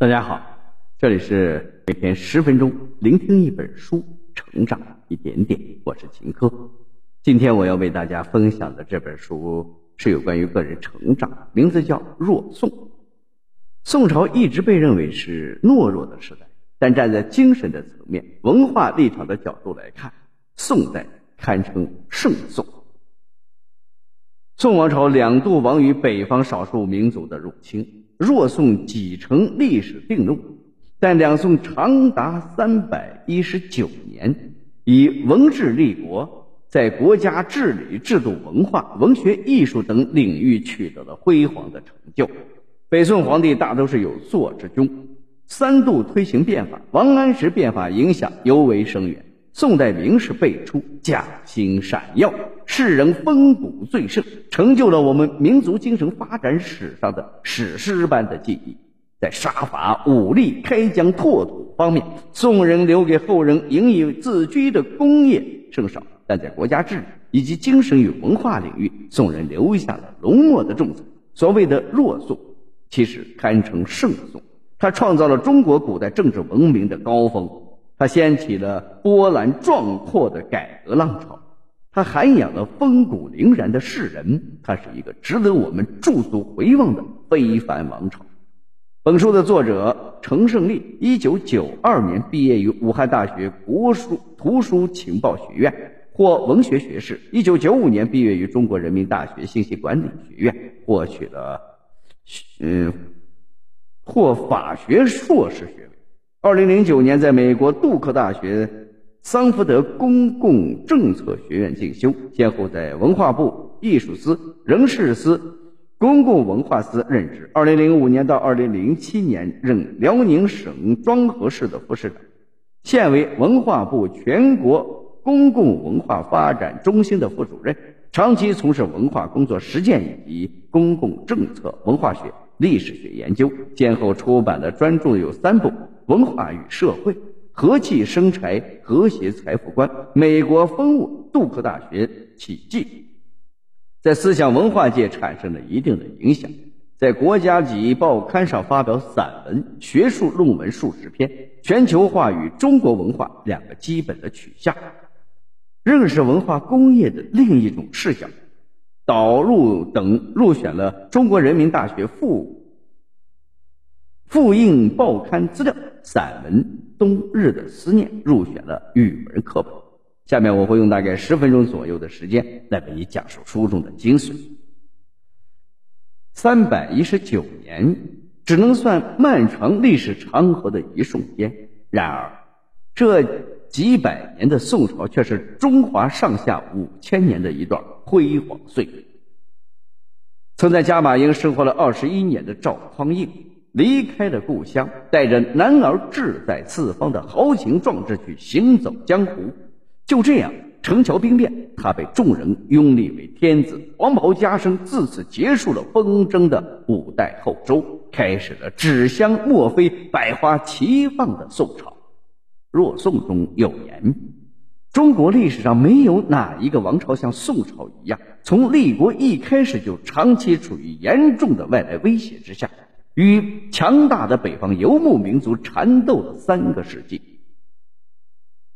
大家好，这里是每天十分钟聆听一本书，成长一点点。我是秦科。今天我要为大家分享的这本书是有关于个人成长，名字叫《弱宋》。宋朝一直被认为是懦弱的时代，但站在精神的层面、文化立场的角度来看，宋代堪称圣宋。宋王朝两度亡于北方少数民族的入侵。若宋几成历史定论，但两宋长达三百一十九年，以文治立国，在国家治理、制度、文化、文学、艺术等领域取得了辉煌的成就。北宋皇帝大都是有作之君，三度推行变法，王安石变法影响尤为深远。宋代名士辈出，匠心闪耀，世人风骨最盛，成就了我们民族精神发展史上的史诗般的记忆。在杀伐、武力、开疆拓土方面，宋人留给后人引以自居的功业甚少；但在国家治理以及精神与文化领域，宋人留下了浓墨的重彩。所谓的弱宋，其实堪称圣宋。他创造了中国古代政治文明的高峰。他掀起了波澜壮阔的改革浪潮，他涵养了风骨凛然的世人，他是一个值得我们驻足回望的非凡王朝。本书的作者程胜利，一九九二年毕业于武汉大学国书图书情报学院，获文学学士；一九九五年毕业于中国人民大学信息管理学院，获取了嗯获法学硕士学位。二零零九年，在美国杜克大学桑福德公共政策学院进修，先后在文化部艺术司、人事司、公共文化司任职。二零零五年到二零零七年，任辽宁省庄河市的副市长，现为文化部全国公共文化发展中心的副主任，长期从事文化工作实践以及公共政策、文化学、历史学研究，先后出版的专著有三部。文化与社会，和气生财，和谐财富观，美国风物，杜克大学奇迹，在思想文化界产生了一定的影响，在国家级报刊上发表散文、学术论文数十篇，全球化与中国文化两个基本的取向，认识文化工业的另一种视角，导入等入选了中国人民大学附。复印报刊资料，散文《冬日的思念》入选了语文课本。下面我会用大概十分钟左右的时间来为你讲述书中的精髓。三百一十九年只能算漫长历史长河的一瞬间，然而这几百年的宋朝却是中华上下五千年的一段辉煌岁月。曾在加马营生活了二十一年的赵匡胤。离开了故乡，带着男儿志在四方的豪情壮志去行走江湖。就这样，陈桥兵变，他被众人拥立为天子，黄袍加身，自此结束了纷争的五代后周，开始了纸香墨飞、百花齐放的宋朝。若宋中有言：中国历史上没有哪一个王朝像宋朝一样，从立国一开始就长期处于严重的外来威胁之下。与强大的北方游牧民族缠斗了三个世纪，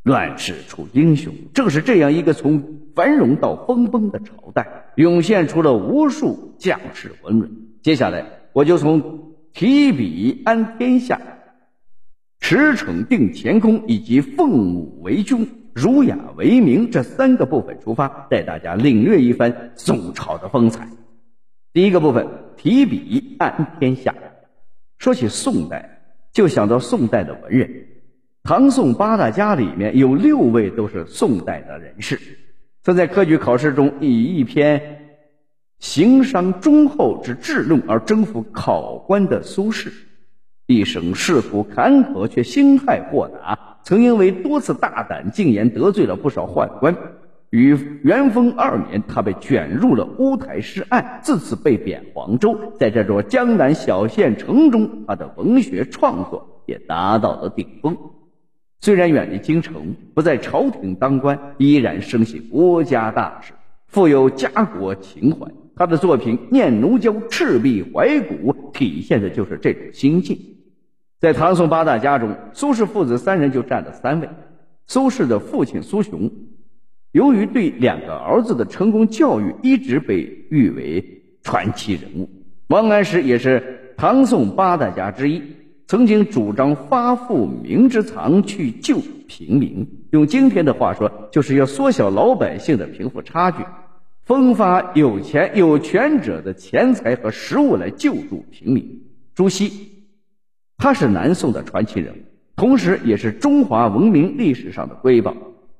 乱世出英雄。正是这样一个从繁荣到分崩的朝代，涌现出了无数将士文人。接下来，我就从提笔安天下、驰骋定乾坤以及奉武为君、儒雅为民这三个部分出发，带大家领略一番宋朝的风采。第一个部分，提笔安天下。说起宋代，就想到宋代的文人。唐宋八大家里面有六位都是宋代的人士。曾在科举考试中以一篇行商忠厚之治论而征服考官的苏轼，一生仕途坎坷却心态豁达，曾因为多次大胆进言得罪了不少宦官。于元丰二年，他被卷入了乌台诗案，自此被贬黄州。在这座江南小县城中，他的文学创作也达到了顶峰。虽然远离京城，不在朝廷当官，依然深系国家大事，富有家国情怀。他的作品《念奴娇·赤壁怀古》体现的就是这种心境。在唐宋八大家中，苏轼父子三人就占了三位。苏轼的父亲苏雄，由于对两个儿子的成功教育，一直被誉为传奇人物。王安石也是唐宋八大家之一，曾经主张发富民之藏，去救平民。用今天的话说，就是要缩小老百姓的贫富差距，分发有钱有权者的钱财和食物来救助平民。朱熹，他是南宋的传奇人物。同时，也是中华文明历史上的瑰宝。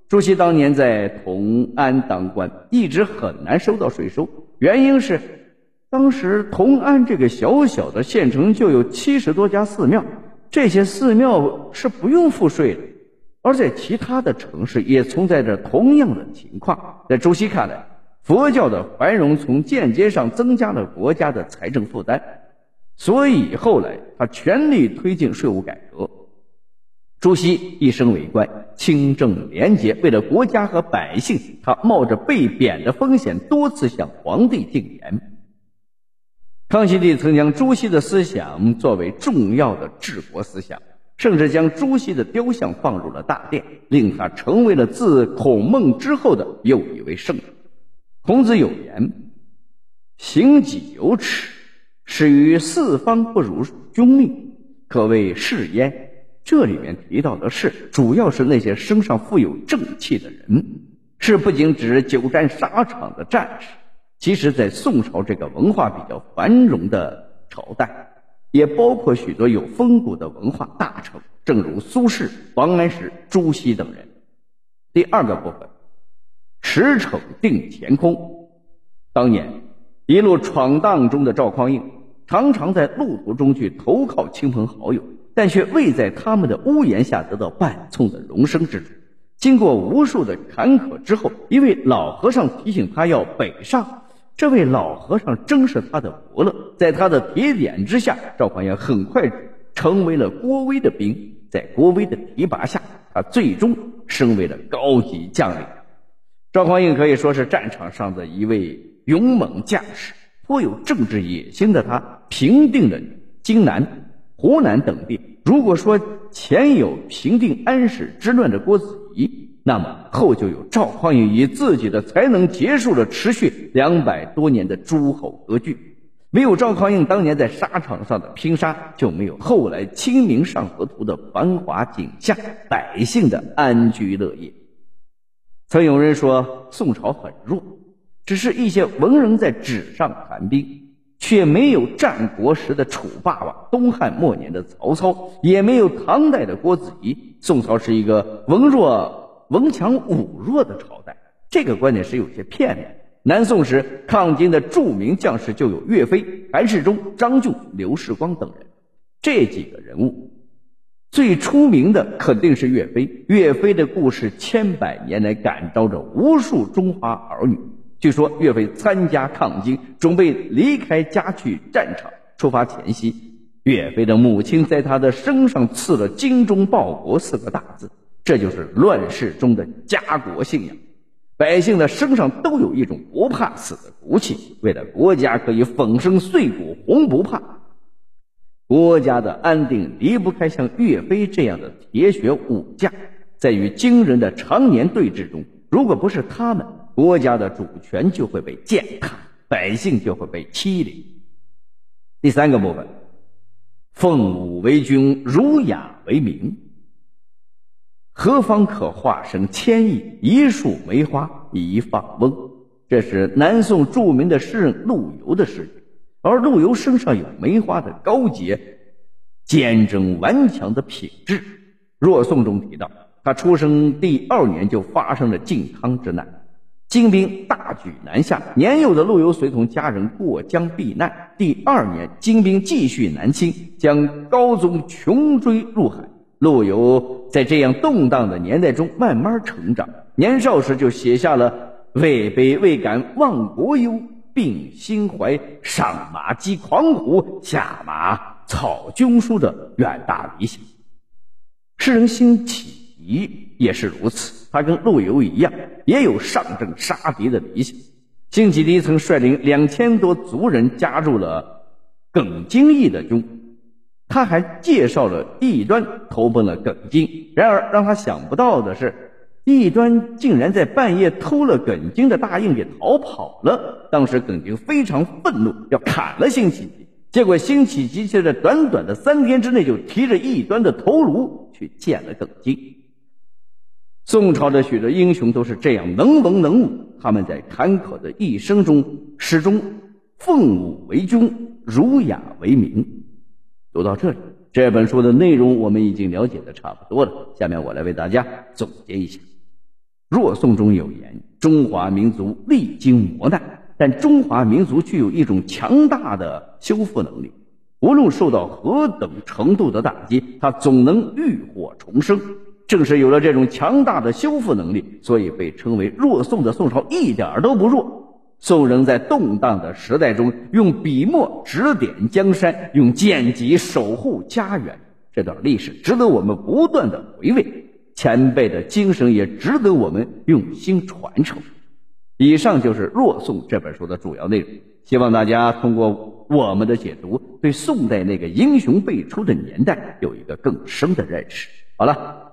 朱熹当年在同安当官，一直很难收到税收，原因是当时同安这个小小的县城就有七十多家寺庙，这些寺庙是不用付税的。而在其他的城市也存在着同样的情况。在朱熹看来，佛教的繁荣从间接上增加了国家的财政负担，所以后来他全力推进税务改革。朱熹一生为官，清正廉洁。为了国家和百姓，他冒着被贬的风险，多次向皇帝进言。康熙帝曾将朱熹的思想作为重要的治国思想，甚至将朱熹的雕像放入了大殿，令他成为了自孔孟之后的又一位圣人。孔子有言：“行己有耻，始于四方不辱君命，可谓是焉。”这里面提到的是，主要是那些身上富有正气的人。是不仅指久战沙场的战士，其实在宋朝这个文化比较繁荣的朝代，也包括许多有风骨的文化大臣，正如苏轼、王安石、朱熹等人。第二个部分，驰骋定乾空。当年一路闯荡中的赵匡胤，常常在路途中去投靠亲朋好友。但却未在他们的屋檐下得到半寸的容身之处。经过无数的坎坷之后，一位老和尚提醒他要北上。这位老和尚正是他的伯乐，在他的提点之下，赵匡胤很快成为了郭威的兵。在郭威的提拔下，他最终升为了高级将领。赵匡胤可以说是战场上的一位勇猛将士，颇有政治野心的他平定了荆南。湖南等地，如果说前有平定安史之乱的郭子仪，那么后就有赵匡胤以自己的才能结束了持续两百多年的诸侯割据。没有赵匡胤当年在沙场上的拼杀，就没有后来《清明上河图》的繁华景象，百姓的安居乐业。曾有人说宋朝很弱，只是一些文人在纸上谈兵。却没有战国时的楚霸王，东汉末年的曹操，也没有唐代的郭子仪。宋朝是一个文弱文强武弱的朝代，这个观点是有些片面。南宋时抗金的著名将士就有岳飞、韩世忠、张俊、刘世光等人，这几个人物最出名的肯定是岳飞。岳飞的故事千百年来感召着无数中华儿女。据说岳飞参加抗金，准备离开家去战场。出发前夕，岳飞的母亲在他的身上刺了“精忠报国”四个大字，这就是乱世中的家国信仰。百姓的身上都有一种不怕死的骨气，为了国家可以粉身碎骨，红不怕。国家的安定离不开像岳飞这样的铁血武将，在与金人的常年对峙中，如果不是他们，国家的主权就会被践踏，百姓就会被欺凌。第三个部分，奉武为君，儒雅为民，何方可化身千亿？一束梅花一放翁。这是南宋著名的诗人陆游的诗句，而陆游身上有梅花的高洁、坚贞顽强的品质。《若颂》中提到，他出生第二年就发生了靖康之难。金兵大举南下，年幼的陆游随同家人过江避难。第二年，金兵继续南侵，将高宗穷追入海。陆游在这样动荡的年代中慢慢成长，年少时就写下了“位卑未敢忘国忧，并心怀上马击狂虎，下马草军书”的远大理想。诗人辛弃也是如此。他跟陆游一样，也有上阵杀敌的理想。辛弃疾曾率领两千多族人加入了耿京义的军，他还介绍了异端投奔了耿京。然而让他想不到的是，异端竟然在半夜偷了耿京的大印给逃跑了。当时耿京非常愤怒，要砍了辛弃疾。结果辛弃疾却在短短的三天之内就提着异端的头颅去见了耿京。宋朝的许多英雄都是这样能文能武，他们在坎坷的一生中始终奉武为君，儒雅为民。读到这里，这本书的内容我们已经了解的差不多了。下面我来为大家总结一下：若宋中有言，中华民族历经磨难。但中华民族具有一种强大的修复能力，无论受到何等程度的打击，它总能浴火重生。正是有了这种强大的修复能力，所以被称为弱宋的宋朝一点都不弱。宋人在动荡的时代中，用笔墨指点江山，用剑戟守护家园。这段历史值得我们不断的回味，前辈的精神也值得我们用心传承。以上就是《若宋》这本书的主要内容，希望大家通过我们的解读，对宋代那个英雄辈出的年代有一个更深的认识。好了，